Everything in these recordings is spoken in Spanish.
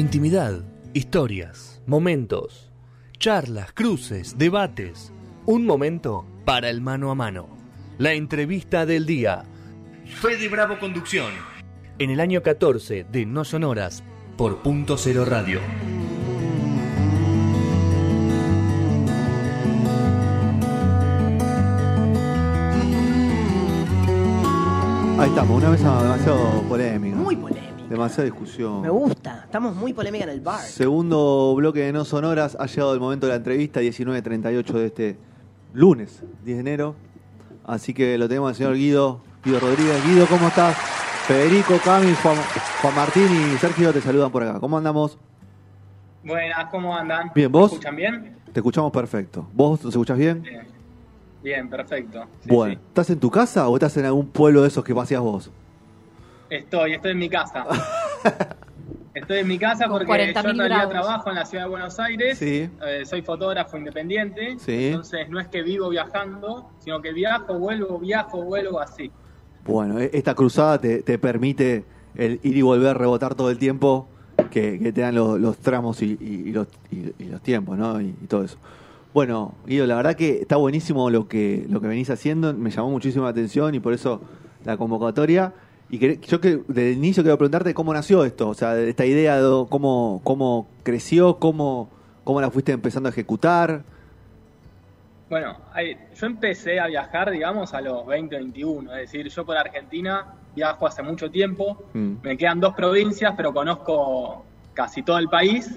Intimidad, historias, momentos, charlas, cruces, debates. Un momento para el mano a mano. La entrevista del día. Fede Bravo Conducción. En el año 14 de No Sonoras por Punto Cero Radio. Ahí estamos, una mesa demasiado polémica. Muy polémica. Demasiada discusión. Me gusta. Estamos muy polémica en el bar. Segundo bloque de No Sonoras. Ha llegado el momento de la entrevista, 19.38 de este lunes, 10 de enero. Así que lo tenemos al señor Guido, Guido Rodríguez. Guido, ¿cómo estás? Federico, Cami, Juan, Juan Martín y Sergio te saludan por acá. ¿Cómo andamos? Buenas, ¿cómo andan? Bien, ¿vos? ¿Me escuchan bien? Te escuchamos perfecto. ¿Vos nos escuchás bien? Bien, Bien, perfecto. Sí, bueno, sí. ¿estás en tu casa o estás en algún pueblo de esos que paseas vos? Estoy, estoy en mi casa. estoy en mi casa Con porque yo 40.000 en realidad grados. trabajo en la ciudad de Buenos Aires. Sí. Eh, soy fotógrafo independiente. Sí. Entonces no es que vivo viajando, sino que viajo, vuelvo, viajo, vuelvo así. Bueno, e- esta cruzada te, te permite el ir y volver, rebotar todo el tiempo que, que te dan los, los tramos y, y- y los, y- y los tiempos, ¿no? Y, y todo eso. Bueno, Guido, la verdad que está buenísimo lo que, lo que venís haciendo, me llamó muchísima atención y por eso la convocatoria. Y que, yo que desde el inicio quiero preguntarte cómo nació esto, o sea, esta idea, de cómo, cómo creció, cómo, cómo la fuiste empezando a ejecutar. Bueno, yo empecé a viajar, digamos, a los 20, 21. Es decir, yo por Argentina viajo hace mucho tiempo. Mm. Me quedan dos provincias, pero conozco casi todo el país.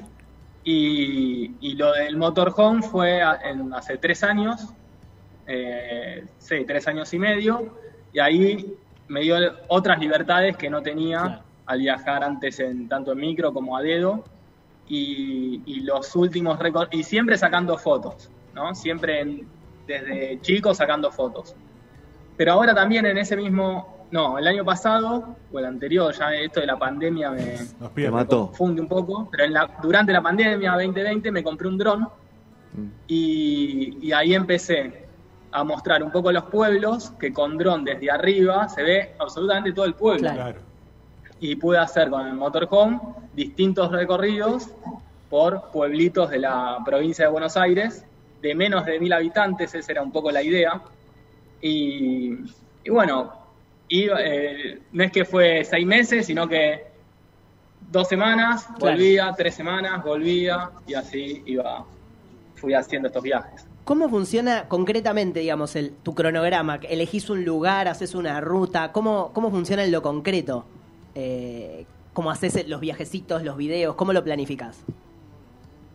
Y, y lo del motorhome fue a- en- hace tres años, eh, sí, tres años y medio, y ahí me dio otras libertades que no tenía Claro. al viajar antes en tanto en micro como a dedo. Y, y los últimos récords, y siempre sacando fotos, ¿no? Siempre en- desde chico sacando fotos. Pero ahora también en ese mismo, no, el año pasado, o el anterior, ya esto de la pandemia me, pierde. mató. confunde un poco, pero en la, durante la pandemia 2020 me compré un dron Mm. y, y ahí empecé a mostrar un poco los pueblos, que con dron desde arriba se ve absolutamente todo el pueblo. Claro. Y pude hacer con el motorhome distintos recorridos por pueblitos de la provincia de Buenos Aires, de menos de mil habitantes, esa era un poco la idea. Y, y bueno, eh, no es que fue seis meses, sino que dos semanas, Claro. volvía, tres semanas, volvía, y así iba, fui haciendo estos viajes. ¿Cómo funciona concretamente, digamos, tu cronograma? ¿Elegís un lugar, haces una ruta? ¿Cómo, cómo funciona en lo concreto? Eh, ¿Cómo haces los viajecitos, los videos? ¿Cómo lo planificás?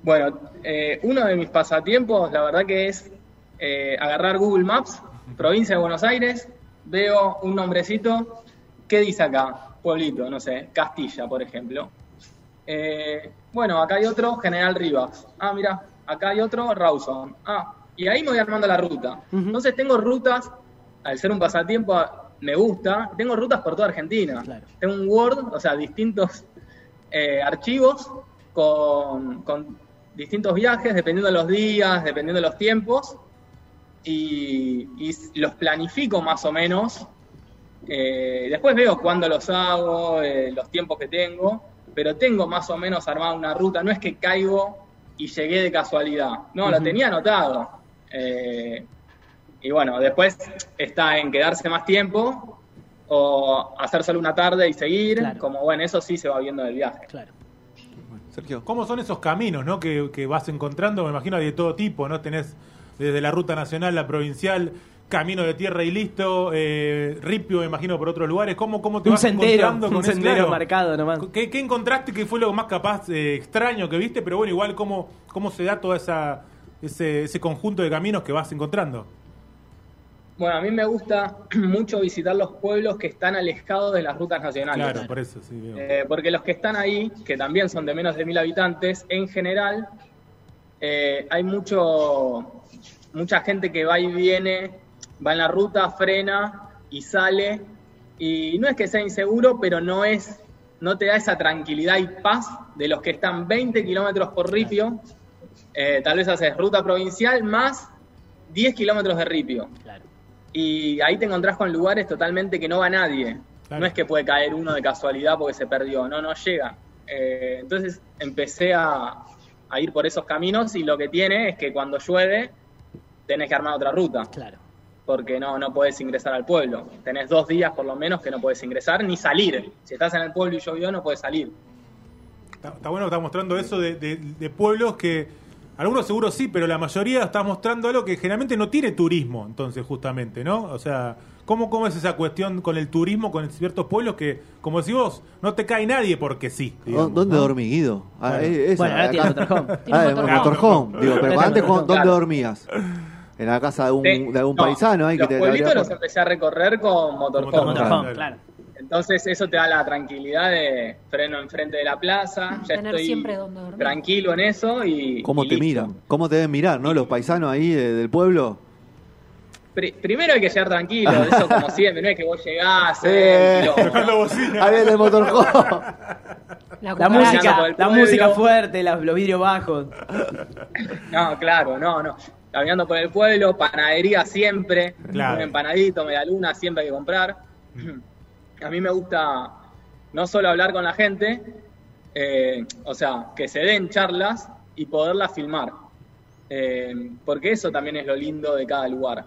Bueno, eh, uno de mis pasatiempos, la verdad que es eh, agarrar Google Maps, provincia de Buenos Aires, veo un nombrecito, ¿qué dice acá? Pueblito, no sé, Castilla, por ejemplo. Bueno, acá hay otro, General Rivas. Ah, mira, acá hay otro, Rawson. Ah, y ahí me voy armando la ruta. Entonces tengo rutas, al ser un pasatiempo, me gusta, tengo rutas por toda Argentina. Claro. Tengo un Word, o sea, distintos eh, archivos con, con distintos viajes, dependiendo de los días, dependiendo de los tiempos, y, y los planifico más o menos. Eh, después veo cuándo los hago, eh, los tiempos que tengo, pero tengo más o menos armada una ruta. No es que caigo y llegué de casualidad. No, lo Ujú. tenía anotado. Eh, y bueno, después está en quedarse más tiempo o hacer solo una tarde y seguir. Claro. Como bueno, eso sí se va viendo del viaje. Claro. Sergio. ¿Cómo son esos caminos ¿no? que, que vas encontrando? Me imagino de todo tipo, ¿no? Tenés desde la ruta nacional, la provincial, camino de tierra y listo, eh, ripio, me imagino, por otros lugares. ¿Cómo, cómo te Un vas sendero, encontrando un con eso? sendero Claro. marcado nomás. ¿Qué, qué encontraste que fue lo más capaz eh, extraño que viste? Pero bueno, igual, ¿cómo, cómo se da todo esa, ese, ese conjunto de caminos que vas encontrando? Bueno, a mí me gusta mucho visitar los pueblos que están alejados de las rutas nacionales. Claro, por eso, sí. Eh, porque los que están ahí, que también son de menos de mil habitantes, en general eh, hay mucho mucha gente que va y viene, va en la ruta, frena y sale. Y no es que sea inseguro, pero no es, no te da esa tranquilidad y paz de los que están 20 kilómetros por ripio. Eh, tal vez haces ruta provincial más 10 kilómetros de ripio. Claro. Y ahí te encontrás con lugares totalmente que no va nadie. Claro. No es que puede caer uno de casualidad porque se perdió, no, no llega. Eh, entonces empecé a, a ir por esos caminos y lo que tiene es que cuando llueve tenés que armar otra ruta. Claro. Porque no, no puedes ingresar al pueblo. Tenés dos días por lo menos que no puedes ingresar ni salir. Si estás en el pueblo y llovió, no puedes salir. Está, está bueno que está mostrando eso de, de- de pueblos que algunos seguro sí, pero la mayoría está mostrando algo que generalmente no tiene turismo, entonces justamente, ¿no? O sea, ¿cómo, cómo es esa cuestión con el turismo, con ciertos pueblos que, como decís vos, no te cae nadie porque sí? digamos, ¿Dónde ¿no? dormí, Guido? Ah, Bueno. esa, Bueno, ahora tiene acá- motorhome. Ah, motorhome. Digo, pero antes, ¿dónde Claro. dormías? ¿En la casa de, un, Sí, de algún no, paisano ahí que los te te pueblitos los empecé a recorrer con motorhome. Con Motorhome, claro. Entonces eso te da la tranquilidad de freno enfrente de la plaza, ya Tener estoy siempre donde dormir. tranquilo en eso y ¿Cómo y te listo. miran? ¿Cómo te deben mirar, no? Los paisanos ahí de- del pueblo. Pri- primero hay que llegar tranquilo, eso como siempre, no es que vos llegás, Eh. eh, quilombo, ¿no? Tocando bocina. Ahí viene el motorhome. La, La música, la música fuerte, los vidrios bajos. No, claro, no, no. Caminando por el pueblo, panadería siempre, Claro. un empanadito, media luna, siempre hay que comprar. A mí me gusta no solo hablar con la gente, eh, o sea, que se den charlas y poderlas filmar. Eh, porque eso también es lo lindo de cada lugar.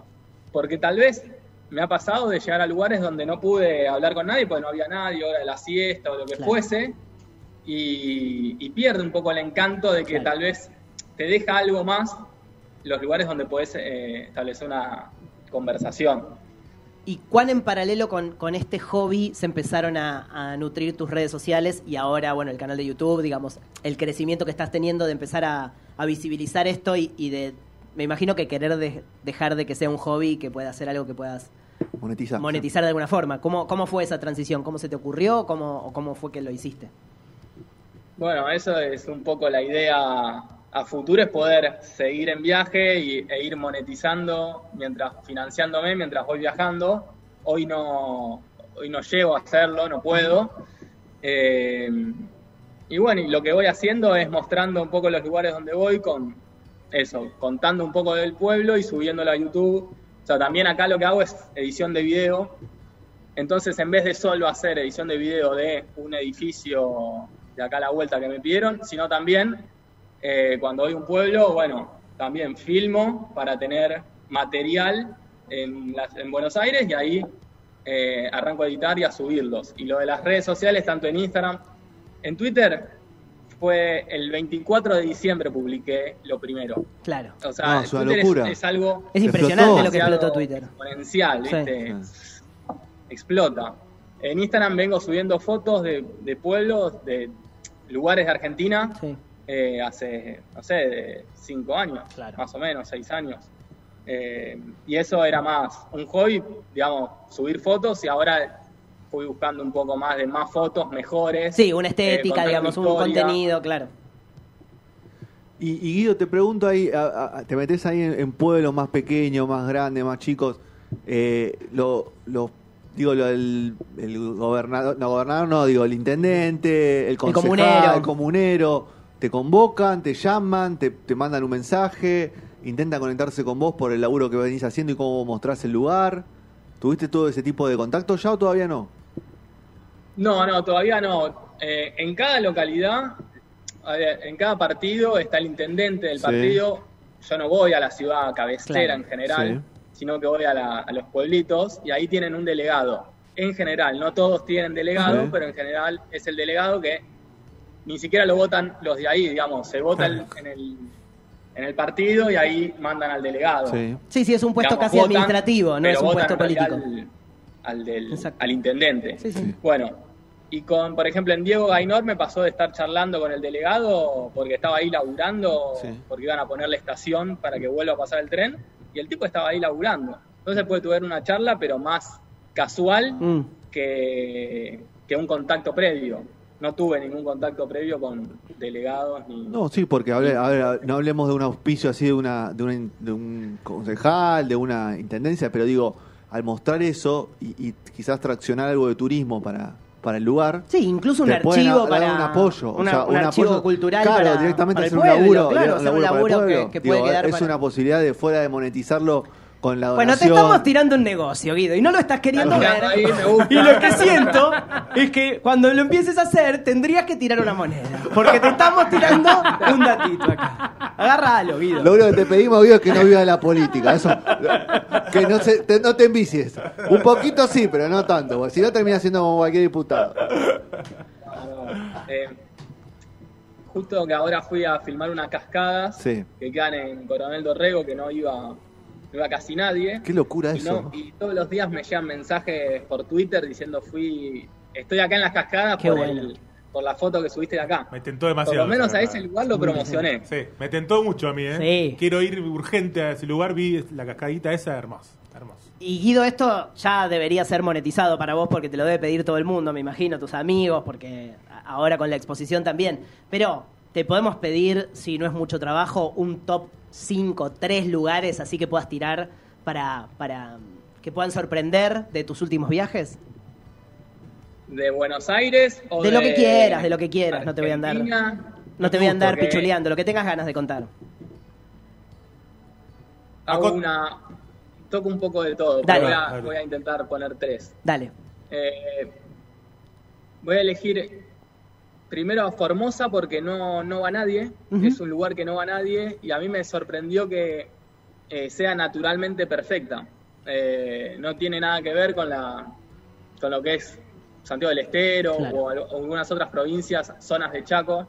Porque tal vez me ha pasado de llegar a lugares donde no pude hablar con nadie porque no había nadie, hora de la siesta o lo que Claro. fuese, y, y pierde un poco el encanto de que Claro. tal vez te deja algo más los lugares donde puedes eh, establecer una conversación. ¿Y cuán en paralelo con, con este hobby se empezaron a, a nutrir tus redes sociales y ahora, bueno, el canal de YouTube, digamos, el crecimiento que estás teniendo de empezar a, a visibilizar esto y, y de, me imagino que querer de- dejar de que sea un hobby y que pueda ser algo que puedas Monetizar. monetizar de alguna forma. ¿Cómo, cómo fue esa transición? ¿Cómo se te ocurrió? ¿Cómo, o ¿Cómo fue que lo hiciste? Bueno, eso es un poco la idea a futuro, es poder seguir en viaje y, e ir monetizando, mientras financiándome mientras voy viajando. Hoy no, hoy no llego a hacerlo, no puedo. Eh, y bueno, y lo que voy haciendo es mostrando un poco los lugares donde voy con eso, contando un poco del pueblo y subiéndolo a YouTube. O sea, también acá lo que hago es edición de video. Entonces, en vez de solo hacer edición de video de un edificio de acá a la vuelta que me pidieron, sino también eh, cuando voy a un pueblo, bueno, también filmo para tener material en, las- en Buenos Aires y ahí eh, arranco a editar y a subirlos. Y lo de las redes sociales, tanto en Instagram, en Twitter, fue el 24 de diciembre publiqué lo primero. Claro. O sea, No, es una Twitter es- locura. es algo Es impresionante explotó. lo que explotó Twitter. Exponencial. Explota. En Instagram vengo subiendo fotos de, de pueblos, de lugares de Argentina, Sí. Eh, hace, no sé, de cinco años, Claro. más o menos, seis años. Eh, y eso era más un hobby, digamos, subir fotos y ahora fui buscando un poco más de más fotos mejores. Sí, una eh, estética, digamos, un contenido, claro. Y, y Guido, te pregunto ahí, a- a- te metes ahí en, en pueblos más pequeños, más grandes, más chicos. Eh, lo, lo- digo, lo, el, el gobernador, no, gobernador no, digo, el intendente, el concejal, comunero. el comunero, te convocan, te llaman, te, te mandan un mensaje, intentan conectarse con vos por el laburo que venís haciendo y cómo mostrás el lugar. ¿Tuviste todo ese tipo de contacto ya o todavía no? No, no, todavía no. Eh, en cada localidad, a ver, en cada partido está el intendente del Sí. partido. Yo no voy a la ciudad cabecera Claro. en general, Sí. sino que voy a, la- a los pueblitos y ahí tienen un delegado. En general, no todos tienen delegado, Sí. pero en general es el delegado que ni siquiera lo votan los de ahí, digamos, se vota el- en, el, en el partido y ahí mandan al delegado. Sí. Sí, sí, es un puesto Digamos, casi votan, administrativo, no es un puesto político. Al, al del, al intendente. Sí, sí. Bueno, y con, por ejemplo, en Diego Gainor me pasó de estar charlando con el delegado porque estaba ahí laburando, Sí. porque iban a poner la estación para que vuelva a pasar el tren, y el tipo estaba ahí laburando. Entonces puede tuve una charla, pero más casual Mm. que, que un contacto previo. No tuve ningún contacto previo con delegados ni... No, sí, porque hable- a ver, no hablemos de un auspicio así de una, de, una- de un concejal, de una intendencia, pero digo, al mostrar eso y, y quizás traccionar algo de turismo para, para el lugar, Sí, incluso un archivo para un apoyo, una- o sea, un, archivo apoyo- cultural claro, para, directamente para hacer un laburo, claro, un hacer un laburo para el laburo que, pueblo. que Digo, puede quedar es para- una posibilidad de fuera de monetizarlo con la Bueno, te estamos tirando un negocio, Guido, y no lo estás queriendo ver. ahí, me gusta. Y lo que siento es que cuando lo empieces a hacer, tendrías que tirar una moneda. Porque te estamos tirando un datito acá. Agárralo, Guido. Lo único que te pedimos, Guido, es que no viva la política. Eso, que no, se, te, no te envicies. Un poquito sí, pero no tanto. porque si no, terminas siendo como cualquier diputado. Eh, justo que ahora fui a filmar unas cascadas Sí. que quedan en Coronel Dorrego, que no iba, no iba casi nadie. Qué locura Y, eso. no- y todos los días me llegan mensajes por Twitter diciendo fui, estoy acá en las cascadas Qué por, bueno. el- por la foto que subiste de acá. Me tentó Por demasiado. lo menos a ese lugar lo promocioné. Sí, me tentó mucho a mí, ¿eh? Sí. Quiero ir urgente a ese lugar, vi la cascadita esa, hermosa, hermosa. Y Guido, esto ya debería ser monetizado para vos porque te lo debe pedir todo el mundo, me imagino, tus amigos, porque ahora con la exposición también. Pero te podemos pedir, si no es mucho trabajo, un top 5, 3 lugares así que puedas tirar para, para que puedan sorprender de tus últimos viajes. ¿De Buenos Aires o De lo que quieras, de lo que quieras, no te voy a andar-? No te voy a andar pichuleando, lo que tengas ganas de contar. Hago una... Toco un poco de todo, pero Dale. voy a, Dale. voy a intentar poner tres. Dale. Eh, voy a elegir primero a Formosa porque no, no va nadie. Es un lugar que no va nadie y a mí me sorprendió que eh, sea naturalmente perfecta. Eh, no tiene nada que ver con, la, con lo que es Santiago del Estero Claro. o, al- o algunas otras provincias, zonas de Chaco.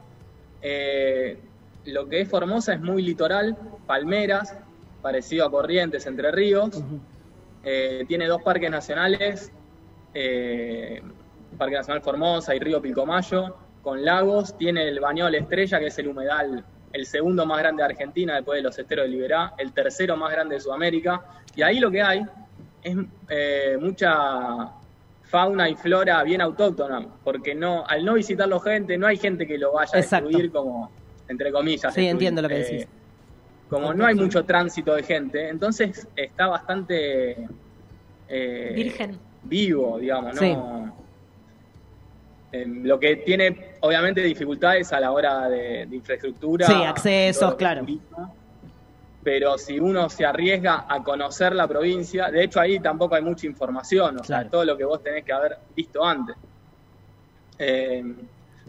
Eh, lo que es Formosa es muy litoral, palmeras, parecido a Corrientes, Entre Ríos. Tiene dos parques nacionales, Parque Nacional Formosa y Río Pilcomayo, con lagos. Tiene el Bañol Estrella, que es el humedal, el segundo más grande de Argentina después de los esteros de Liberá, el tercero más grande de Sudamérica. Y ahí lo que hay es eh, mucha fauna y flora bien autóctona, porque no al no visitarlo gente, no hay gente que lo vaya a destruir como, entre comillas. Sí, destruir. entiendo lo que Eh, decís. como no hay mucho tránsito de gente, entonces está bastante eh, Virgen. vivo, digamos, ¿no? Sí. Eh, lo que tiene, obviamente, dificultades a la hora de, de infraestructura. Sí, accesos, claro. Pero si uno se arriesga a conocer la provincia, de hecho ahí tampoco hay mucha información, o Claro. sea, todo lo que vos tenés que haber visto antes. Eh,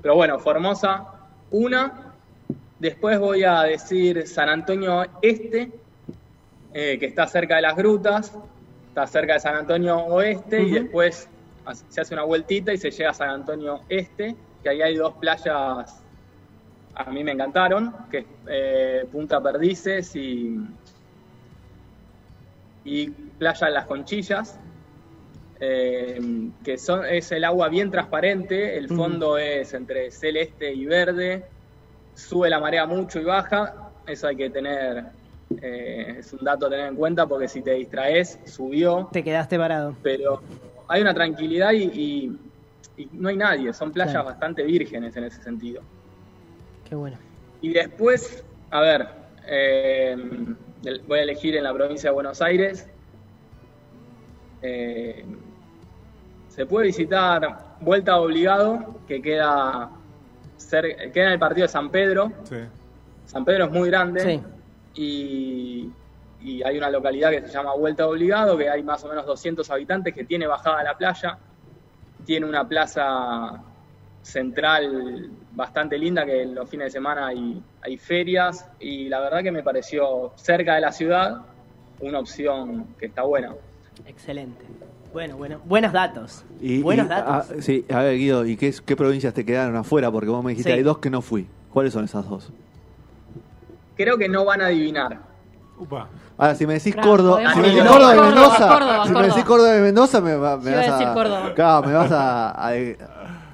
pero bueno, Formosa, una. Después voy a decir San Antonio Este, eh, que está cerca de las grutas, está cerca de San Antonio Oeste y después se hace una vueltita y se llega a San Antonio Este, que ahí hay dos playas a mí me encantaron, que es eh, Punta Perdices y, y Playa de las Conchillas, eh, que son, es el agua bien transparente, el Ujú. fondo es entre celeste y verde, sube la marea mucho y baja, eso hay que tener, eh, es un dato a tener en cuenta porque si te distraes, subió, Te quedaste parado. pero hay una tranquilidad y, y- y no hay nadie, son playas Claro. bastante vírgenes en ese sentido. Qué bueno. Y después, a ver, eh, voy a elegir en la provincia de Buenos Aires. Eh, se puede visitar Vuelta Obligado, que queda, queda en el partido de San Pedro. Sí. San Pedro es muy grande Sí. y, y hay una localidad que se llama Vuelta Obligado, que hay más o menos 200 habitantes, que tiene bajada a la playa, tiene una plaza central bastante linda, que en los fines de semana hay, hay ferias, y la verdad que me pareció cerca de la ciudad una opción que está buena. Excelente. Bueno, bueno. Buenos datos. Y, Buenos y, datos. ah, sí, a ver, Guido, ¿y qué, qué provincias te quedaron afuera? Porque vos me dijiste, Sí. hay dos que no fui. ¿Cuáles son esas dos? Creo que no van a adivinar. Upa. Ahora, si me decís Córdoba, si me decir decís Córdoba y Córdoba, Mendoza, Córdoba, si me decís Córdoba y Mendoza, me, va- vas a a, decir Córdoba. Claro, me vas a, a-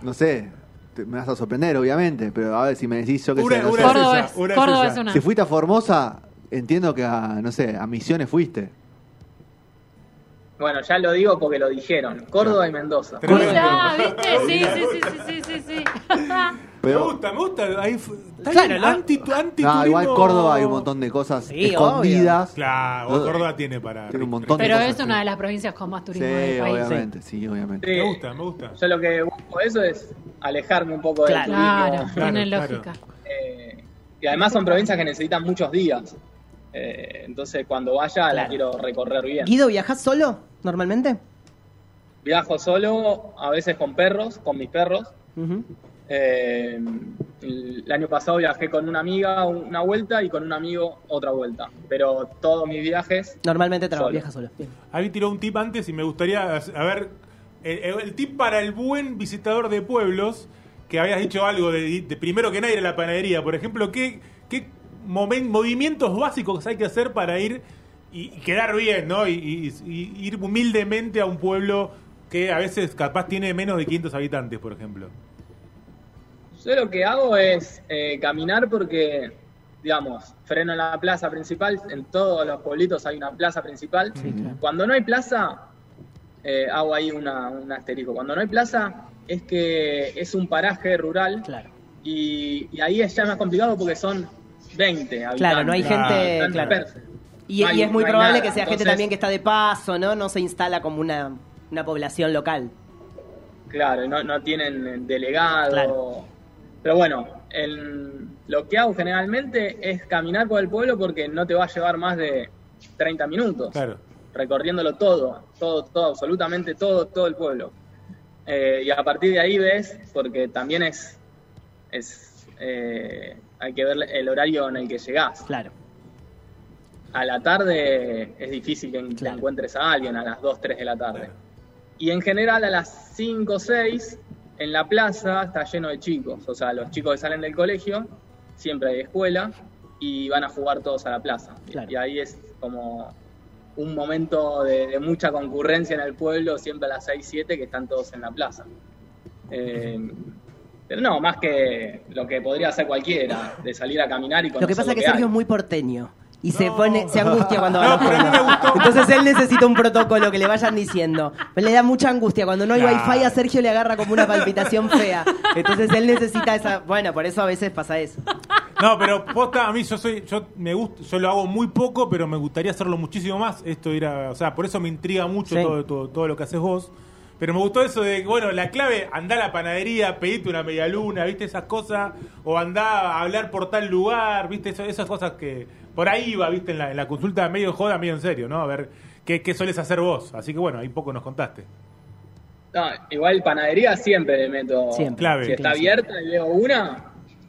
no sé, te- me vas a sorprender, obviamente, pero a ver si me decís yo que sé, no una sé. Córdoba esa, es, una es Córdoba esa. es una. Si fuiste a Formosa, entiendo que a, no sé, a Misiones fuiste. Bueno, ya lo digo porque lo dijeron. Córdoba y Mendoza. ¿viste? Sí, sí, sí, sí, sí, sí, sí. Pero, me gusta, me gusta. Ahí fu- está Claro, bien, ¿no? anti, anti no, igual Córdoba hay un montón de cosas Sí, escondidas. Claro, No, Córdoba tiene para. tiene un montón de Pero cosas, es una sí. de las provincias con más Sí, turismo del país. obviamente, sí, obviamente. Sí, Me gusta, me gusta. Yo lo que busco eso es alejarme un poco del Claro. Claro, turismo. tiene claro. lógica. Eh, y además son provincias que necesitan muchos días. Eh, entonces cuando vaya la quiero recorrer bien. Guido, ¿viajás solo normalmente? Viajo solo, a veces con perros, con mis perros. Ujú. Eh, el, año pasado viajé con una amiga una vuelta y con un amigo otra vuelta. Pero todos mis viajes, Normalmente tra- Solo. viaja solo. Bien. Ahí tiró un tip antes y me gustaría a ver el, el tip para el buen visitador de pueblos que habías dicho algo de, de primero que nada ir a la panadería, por ejemplo, ¿qué, qué movimientos básicos hay que hacer para ir y, y quedar bien, ¿no? Y, y- y ir humildemente a un pueblo que a veces capaz tiene menos de 500 habitantes, por ejemplo. Yo lo que hago es eh, caminar porque, digamos, freno en la plaza principal. En todos los pueblitos hay una plaza principal. Cuando no hay plaza, eh, hago ahí una, un asterisco. Cuando no hay plaza, es que es un paraje rural. Claro. Y, y ahí es ya más complicado porque son 20 habitantes. Claro, no hay gente. Claro. Y, No hay- y es muy no probable nada. que sea gente también que está de paso, ¿no? No se instala como una, una población local. Claro, no, no tienen delegado. Claro. Pero bueno, el- lo que hago generalmente es caminar por el pueblo porque no te va a llevar más de 30 minutos. Claro. Recorriéndolo todo, todo, todo, absolutamente todo, todo el pueblo. Eh, y a partir de ahí ves, porque también es, es eh, hay que ver el horario en el que llegás. Claro. A la tarde es difícil que Claro. encuentres a alguien a las 2, 3 de la tarde. Y en general a las 5 o 6 en la plaza está lleno de chicos. O sea, los chicos que salen del colegio, siempre hay escuela y van a jugar todos a la plaza. Claro. Y ahí es como un momento de, de mucha concurrencia en el pueblo, siempre a las 6, 7 que están todos en la plaza. Eh, pero no, más que lo que podría hacer cualquiera, de salir a caminar y Lo que conocer pasa es que hay. Sergio es muy porteño. Y se pone, se angustia cuando va No, pero a mí me gustó. Entonces él necesita un protocolo que le vayan diciendo. Pero le da mucha angustia. Cuando no hay Claro. wifi a Sergio le agarra como una palpitación fea. Entonces él necesita esa. Bueno, por eso a veces pasa eso. No, pero posta, a mí yo soy, yo me gusta, yo lo hago muy poco, pero me gustaría hacerlo muchísimo más. Esto ir a- o sea, por eso me intriga mucho Sí. todo, todo, todo lo que haces vos. Pero me gustó eso de, bueno, la clave, andá a la panadería, pedite una media luna, viste esas cosas, o andá a hablar por tal lugar, viste Eso- esas cosas que por ahí va, viste, en la, en la consulta medio joda, medio en serio, ¿no? A ver qué, qué sueles hacer vos. Así que bueno, ahí poco nos contaste. No, igual panadería siempre le meto. Siempre. Clave. Si está abierta y veo una,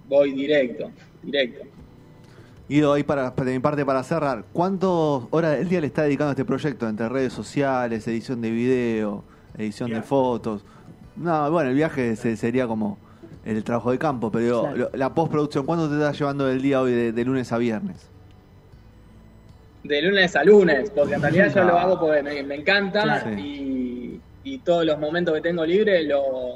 voy directo, directo. Guido, ahí para, de mi parte para cerrar, ¿cuántas horas del día le está dedicando a este proyecto? Entre redes sociales, edición de video, edición de fotos. No, bueno, el viaje se- sería como el trabajo de campo, pero digo, Claro. lo- la postproducción, ¿cuánto te está llevando del día hoy de, de lunes a viernes? De lunes a lunes, porque en realidad yo lo hago porque me, me encanta y, y todos los momentos que tengo libre lo,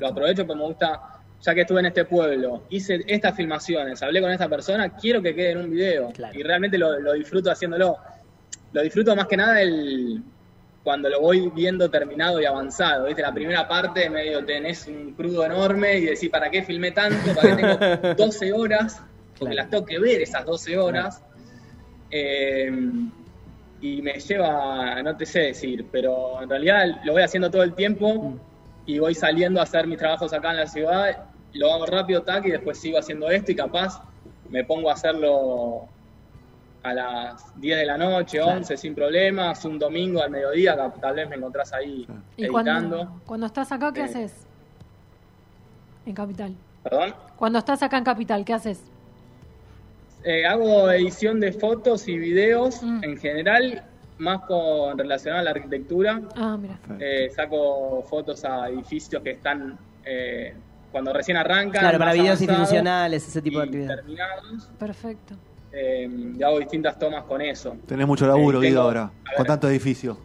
Lo aprovecho porque me gusta. Ya que estuve en este pueblo, hice estas filmaciones, hablé con esta persona, quiero que quede en un video. Claro. Y realmente lo, lo disfruto haciéndolo. Lo disfruto más que nada el cuando lo voy viendo terminado y avanzado. ¿Viste? La primera parte medio tenés un crudo enorme y decís, ¿para qué filmé tanto? ¿Para qué tengo 12 horas? Porque Claro. las tengo que ver esas 12 horas. Eh, y me lleva, no te sé decir, pero en realidad lo voy haciendo todo el tiempo y voy saliendo a hacer mis trabajos acá en la ciudad, lo hago rápido, tac, y después sigo haciendo esto y capaz me pongo a hacerlo a las 10 de la noche, 11, sin problemas, un domingo al mediodía, tal vez me encontrás ahí ¿Y editando. cuando, cuando estás acá, qué Eh. haces? En Capital. ¿Perdón? Cuando estás acá en Capital, ¿qué haces? Eh, hago edición de fotos y videos Mm. en general, más con relacionado a la arquitectura. Ah, mira. Eh, saco fotos a edificios que están eh, cuando recién arrancan. Claro, para videos institucionales, ese tipo de actividades. terminados. Perfecto. Eh, y hago distintas tomas con eso. Tenés mucho laburo, Eh, Guido, ahora, con tanto edificio.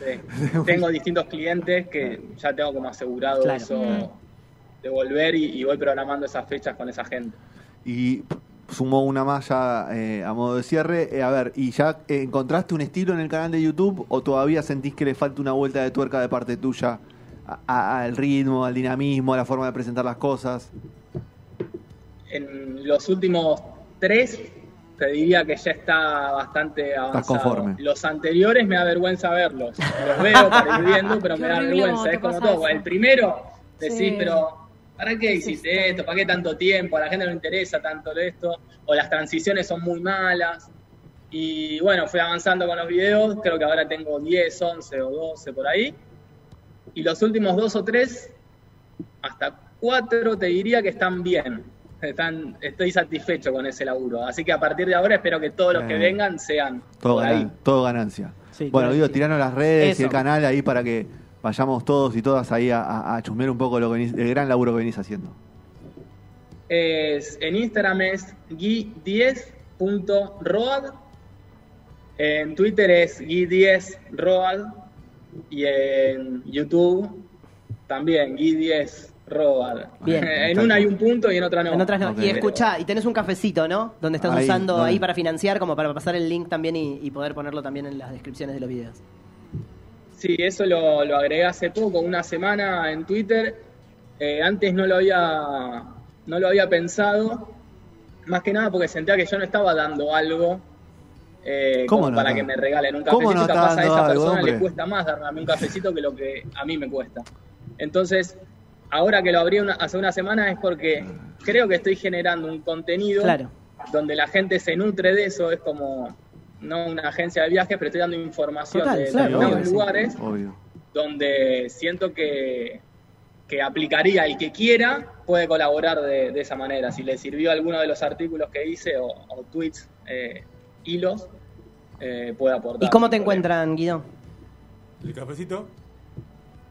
Sí. Tengo distintos clientes que ya tengo como asegurado Claro. eso Mm. de volver y, y voy programando esas fechas con esa gente. Y sumó una más ya eh, a modo de cierre. Eh, a ver, ¿y ya encontraste un estilo en el canal de YouTube o todavía sentís que le falta una vuelta de tuerca de parte tuya a- a- al ritmo, al dinamismo, a la forma de presentar las cosas? En los últimos tres te diría que ya está bastante avanzado. conforme. Los anteriores me da vergüenza verlos. Los veo para ir viendo, pero Qué me da horrible vergüenza. Es como todo. eso. El primero decís, Sí. pero ¿para qué es hiciste esto? esto? ¿Para qué tanto tiempo? A la gente no le interesa tanto esto. O las transiciones son muy malas. Y bueno, fui avanzando con los videos, creo que ahora tengo 10, 11 o 12 por ahí. Y los últimos dos o tres, hasta cuatro te diría que están bien. Están, estoy satisfecho con ese laburo. Así que a partir de ahora espero que todos los que vengan sean Todo, por ahí. todo ganancia. Sí, bueno, claro digo, sí. tiranos las redes y el canal ahí para que vayamos todos y todas ahí a, a, chusmear un poco lo que venís- el gran laburo que venís haciendo. Es, en Instagram es gui10.road. En Twitter es gui10road. Y en YouTube también gui10road. Bien. en una hay un punto y en otra no. En otras no. Ok. Y escucha, y tenés un cafecito, ¿no? Donde estás Ahí, usando ¿dónde? ahí para financiar, como para pasar el link también y, y poder ponerlo también en las descripciones de los videos. Sí, eso lo, lo agregué hace poco, una semana en Twitter. Eh, antes no lo había no lo había pensado, más que nada porque sentía que yo no estaba dando algo eh, ¿Cómo como no para está? que me regalen un ¿Cómo cafecito. no Capaz a esa persona le cuesta más darme un cafecito que lo que a mí me cuesta. Entonces, ahora que lo abrí una- hace una semana es porque creo que estoy generando un contenido Claro. donde la gente se nutre de eso, es como no una agencia de viajes, pero estoy dando información Total, de claro, determinados obvio, sí. lugares Obvio. donde siento que, que aplicaría el que quiera, puede colaborar de, de esa manera. Si le sirvió alguno de los artículos que hice o, o tweets, eh, hilos, eh, puede aportar. ¿Y cómo te encuentran, Guido? ¿El cafecito?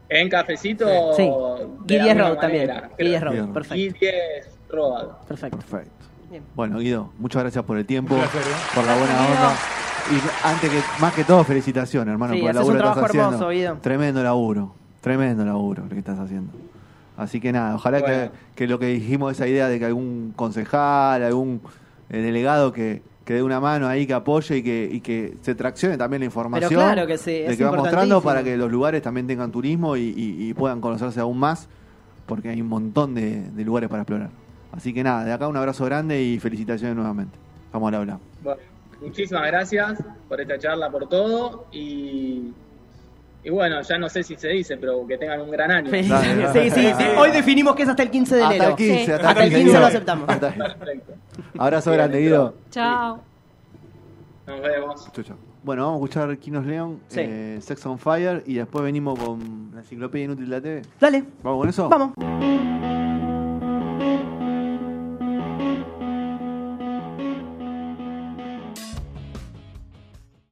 En Cafecito. Sí. de Gui 10 alguna Road también. manera, Gui creo. 10 Road, perfecto. Gui 10 Road. Perfecto. Perfecto. Bien. Bueno, Guido, muchas gracias por el tiempo, ¿eh? por la buena Gracias, onda. Y antes que, más que todo, felicitaciones, hermano, Sí, por el laburo un que estás haciendo. hermoso, Guido. Tremendo laburo, tremendo laburo lo que estás haciendo. Así que nada, ojalá Bueno. que, que lo que dijimos, esa idea de que algún concejal, algún eh, delegado que, que dé una mano ahí, que apoye y que, y que se traccione también la información claro que sí, de es que va mostrando para que los lugares también tengan turismo y, y- y puedan conocerse aún más, porque hay un montón de, de lugares para explorar. Así que nada, de acá un abrazo grande y felicitaciones nuevamente. Vamos al habla. Bueno, muchísimas gracias por esta charla, por todo. Y, y bueno, ya no sé si se dice, pero que tengan un gran año. Dale, dale. Sí, sí, sí. Hoy definimos que es hasta el 15 de Hasta enero. el 15, Sí. hasta, Hasta el 15 Guido. lo aceptamos. Hasta. Perfecto. Abrazo grande. Guido. Chao. Nos vemos. Chau, chau. Bueno, vamos a escuchar Kinos León, Sí. eh, Sex on Fire y después venimos con la enciclopedia inútil de la TV. Dale, ¿Vamos con eso? vamos.